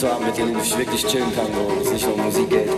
zu haben, mit denen ich wirklich chillen kann, wo es nicht um Musik geht.